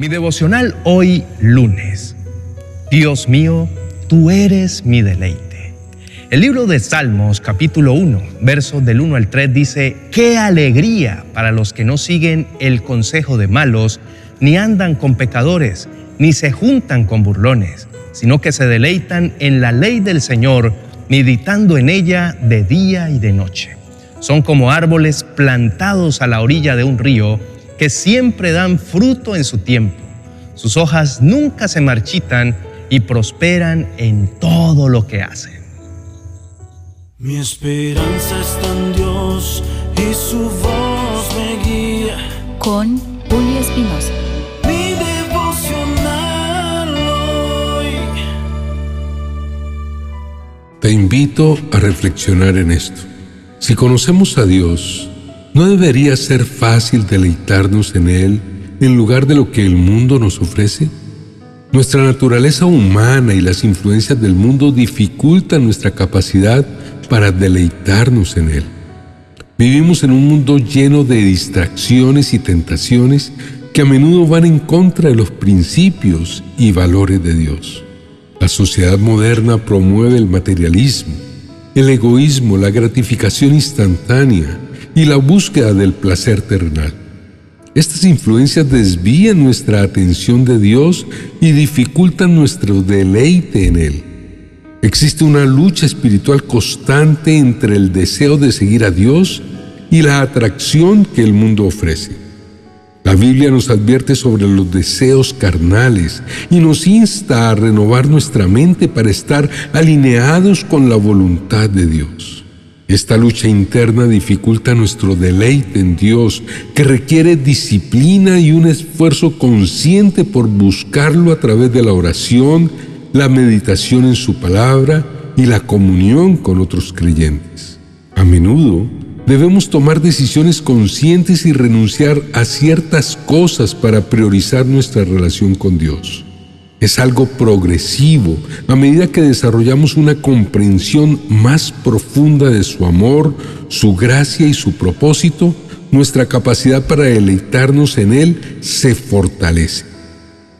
Mi devocional hoy lunes. Dios mío, tú eres mi deleite. El libro de Salmos capítulo 1, versos del 1 al 3 dice, qué alegría para los que no siguen el consejo de malos, ni andan con pecadores, ni se juntan con burlones, sino que se deleitan en la ley del Señor, meditando en ella de día y de noche. Son como árboles plantados a la orilla de un río, que siempre dan fruto en su tiempo. Sus hojas nunca se marchitan y prosperan en todo lo que hacen. Mi esperanza está en Dios y su voz me guía. Con Julio Espinosa. Mi devocional hoy. Te invito a reflexionar en esto. Si conocemos a Dios, ¿No debería ser fácil deleitarnos en Él en lugar de lo que el mundo nos ofrece? Nuestra naturaleza humana y las influencias del mundo dificultan nuestra capacidad para deleitarnos en Él. Vivimos en un mundo lleno de distracciones y tentaciones que a menudo van en contra de los principios y valores de Dios. La sociedad moderna promueve el materialismo, el egoísmo, la gratificación instantánea, y la búsqueda del placer terrenal. Estas influencias desvían nuestra atención de Dios y dificultan nuestro deleite en Él. Existe una lucha espiritual constante entre el deseo de seguir a Dios y la atracción que el mundo ofrece. La Biblia nos advierte sobre los deseos carnales y nos insta a renovar nuestra mente para estar alineados con la voluntad de Dios. Esta lucha interna dificulta nuestro deleite en Dios, que requiere disciplina y un esfuerzo consciente por buscarlo a través de la oración, la meditación en su palabra y la comunión con otros creyentes. A menudo debemos tomar decisiones conscientes y renunciar a ciertas cosas para priorizar nuestra relación con Dios. Es algo progresivo a medida que desarrollamos una comprensión más profunda de su amor, su gracia y su propósito, nuestra capacidad para deleitarnos en Él se fortalece.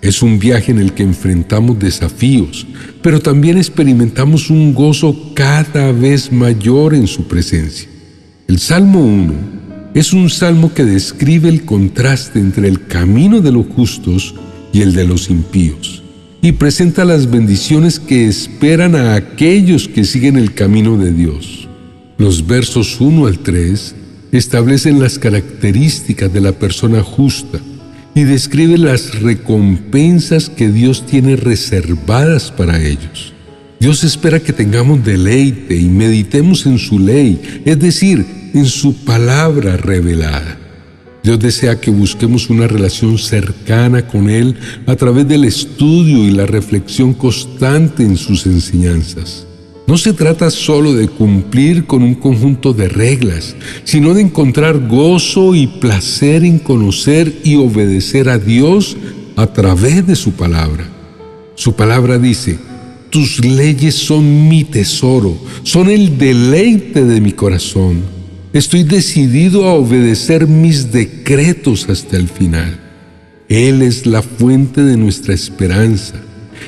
Es un viaje en el que enfrentamos desafíos, pero también experimentamos un gozo cada vez mayor en su presencia. El Salmo 1 es un salmo que describe el contraste entre el camino de los justos y el de los impíos y presenta las bendiciones que esperan a aquellos que siguen el camino de Dios. Los versos 1 al 3 establecen las características de la persona justa y describen las recompensas que Dios tiene reservadas para ellos. Dios espera que tengamos deleite y meditemos en su ley, es decir, en su palabra revelada. Dios desea que busquemos una relación cercana con Él a través del estudio y la reflexión constante en sus enseñanzas. No se trata solo de cumplir con un conjunto de reglas, sino de encontrar gozo y placer en conocer y obedecer a Dios a través de su palabra. Su palabra dice, tus leyes son mi tesoro, son el deleite de mi corazón. Estoy decidido a obedecer mis decretos hasta el final. Él es la fuente de nuestra esperanza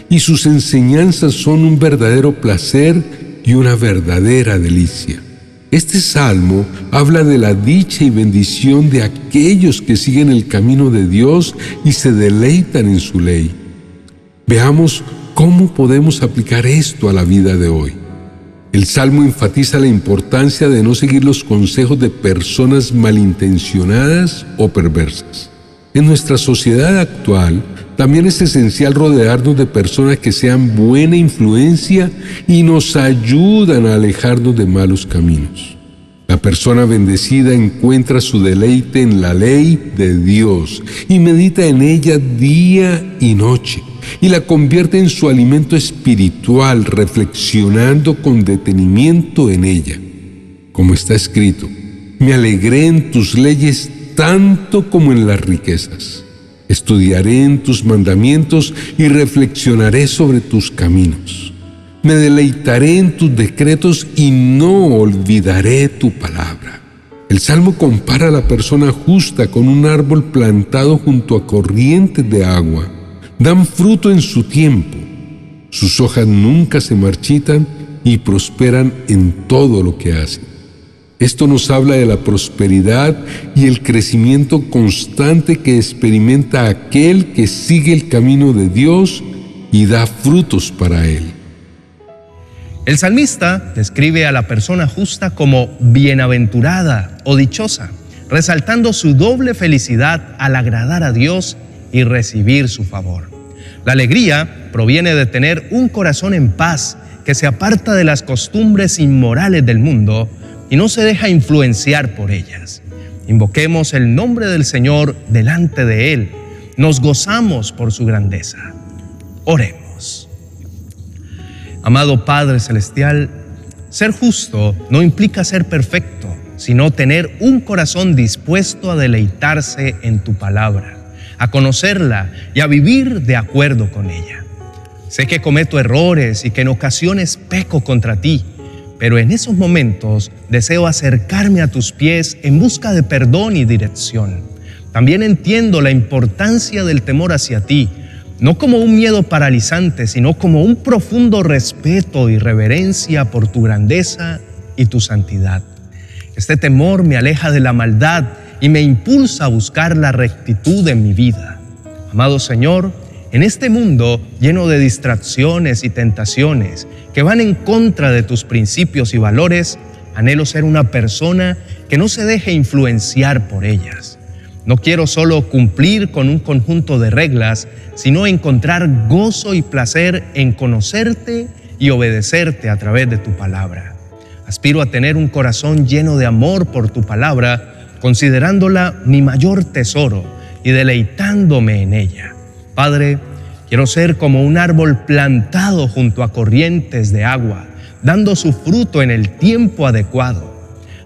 y sus enseñanzas son un verdadero placer y una verdadera delicia. Este salmo habla de la dicha y bendición de aquellos que siguen el camino de Dios y se deleitan en su ley. Veamos cómo podemos aplicar esto a la vida de hoy. El Salmo enfatiza la importancia de no seguir los consejos de personas malintencionadas o perversas. En nuestra sociedad actual, también es esencial rodearnos de personas que sean buena influencia y nos ayudan a alejarnos de malos caminos. La persona bendecida encuentra su deleite en la ley de Dios y medita en ella día y noche y la convierte en su alimento espiritual, reflexionando con detenimiento en ella. Como está escrito, me alegré en tus leyes tanto como en las riquezas. Estudiaré en tus mandamientos y reflexionaré sobre tus caminos. Me deleitaré en tus decretos y no olvidaré tu palabra. El Salmo compara a la persona justa con un árbol plantado junto a corrientes de agua. Dan fruto en su tiempo. Sus hojas nunca se marchitan y prosperan en todo lo que hacen. Esto nos habla de la prosperidad y el crecimiento constante que experimenta aquel que sigue el camino de Dios y da frutos para él. El salmista describe a la persona justa como bienaventurada o dichosa, resaltando su doble felicidad al agradar a Dios y recibir su favor. La alegría proviene de tener un corazón en paz que se aparta de las costumbres inmorales del mundo y no se deja influenciar por ellas. Invoquemos el nombre del Señor delante de Él. Nos gozamos por su grandeza. Oremos. Amado Padre Celestial, ser justo no implica ser perfecto, sino tener un corazón dispuesto a deleitarse en tu palabra, a conocerla y a vivir de acuerdo con ella. Sé que cometo errores y que en ocasiones peco contra ti, pero en esos momentos deseo acercarme a tus pies en busca de perdón y dirección. También entiendo la importancia del temor hacia ti, no como un miedo paralizante, sino como un profundo respeto y reverencia por tu grandeza y tu santidad. Este temor me aleja de la maldad y me impulsa a buscar la rectitud en mi vida. Amado Señor, en este mundo lleno de distracciones y tentaciones que van en contra de tus principios y valores, anhelo ser una persona que no se deje influenciar por ellas. No quiero solo cumplir con un conjunto de reglas, sino encontrar gozo y placer en conocerte y obedecerte a través de tu palabra. Aspiro a tener un corazón lleno de amor por tu palabra, considerándola mi mayor tesoro y deleitándome en ella. Padre, quiero ser como un árbol plantado junto a corrientes de agua, dando su fruto en el tiempo adecuado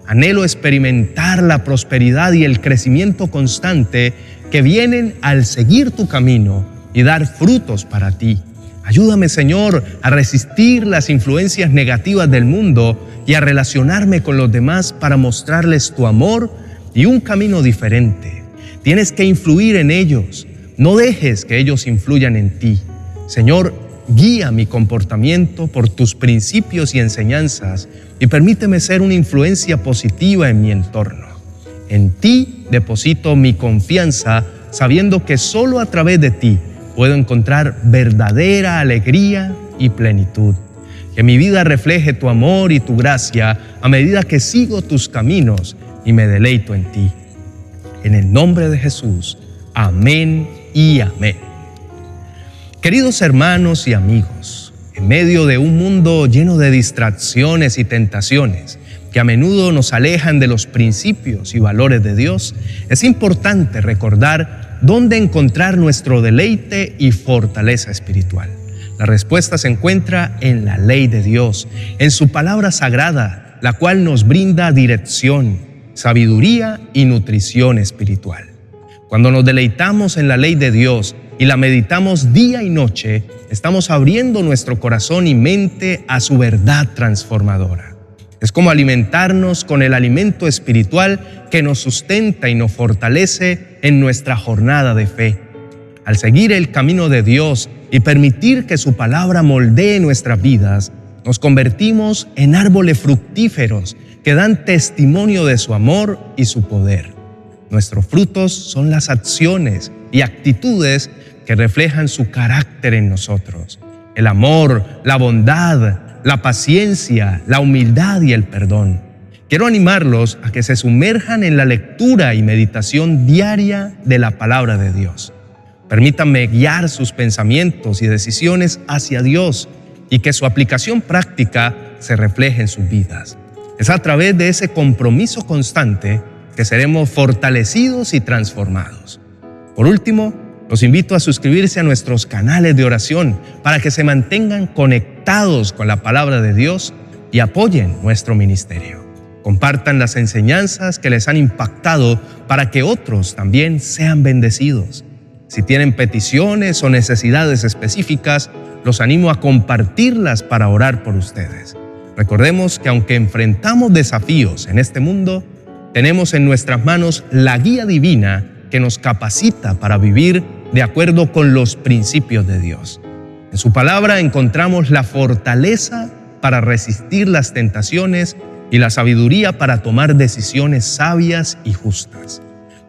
Anhelo experimentar la prosperidad y el crecimiento constante que vienen al seguir tu camino y dar frutos para ti. Ayúdame, Señor, a resistir las influencias negativas del mundo y a relacionarme con los demás para mostrarles tu amor y un camino diferente. Tienes que influir en ellos. No dejes que ellos influyan en ti. Señor, guía mi comportamiento por tus principios y enseñanzas y permíteme ser una influencia positiva en mi entorno. En ti deposito mi confianza sabiendo que solo a través de ti puedo encontrar verdadera alegría y plenitud. Que mi vida refleje tu amor y tu gracia a medida que sigo tus caminos y me deleito en ti. En el nombre de Jesús, amén y amén. Queridos hermanos y amigos, en medio de un mundo lleno de distracciones y tentaciones que a menudo nos alejan de los principios y valores de Dios, es importante recordar dónde encontrar nuestro deleite y fortaleza espiritual. La respuesta se encuentra en la ley de Dios, en su palabra sagrada, la cual nos brinda dirección, sabiduría y nutrición espiritual. Cuando nos deleitamos en la ley de Dios, y la meditamos día y noche, estamos abriendo nuestro corazón y mente a su verdad transformadora. Es como alimentarnos con el alimento espiritual que nos sustenta y nos fortalece en nuestra jornada de fe. Al seguir el camino de Dios y permitir que su palabra moldee nuestras vidas, nos convertimos en árboles fructíferos que dan testimonio de su amor y su poder. Nuestros frutos son las acciones y actitudes que reflejan su carácter en nosotros. El amor, la bondad, la paciencia, la humildad y el perdón. Quiero animarlos a que se sumerjan en la lectura y meditación diaria de la palabra de Dios. Permítanme guiar sus pensamientos y decisiones hacia Dios y que su aplicación práctica se refleje en sus vidas. Es a través de ese compromiso constante que seremos fortalecidos y transformados. Por último, los invito a suscribirse a nuestros canales de oración para que se mantengan conectados con la palabra de Dios y apoyen nuestro ministerio. Compartan las enseñanzas que les han impactado para que otros también sean bendecidos. Si tienen peticiones o necesidades específicas, los animo a compartirlas para orar por ustedes. Recordemos que aunque enfrentamos desafíos en este mundo, tenemos en nuestras manos la guía divina que nos capacita para vivir de acuerdo con los principios de Dios. En su palabra encontramos la fortaleza para resistir las tentaciones y la sabiduría para tomar decisiones sabias y justas.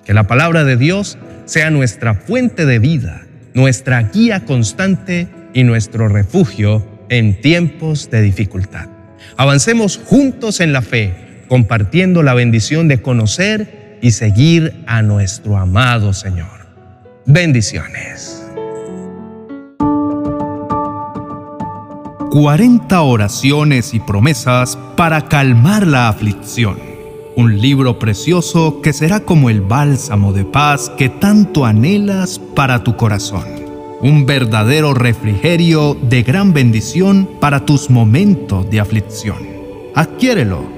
Que la palabra de Dios sea nuestra fuente de vida, nuestra guía constante y nuestro refugio en tiempos de dificultad. Avancemos juntos en la fe, compartiendo la bendición de conocer y seguir a nuestro amado Señor. Bendiciones. 40 oraciones y promesas para calmar la aflicción. Un libro precioso que será como el bálsamo de paz que tanto anhelas para tu corazón. Un verdadero refrigerio de gran bendición para tus momentos de aflicción. Adquiérelo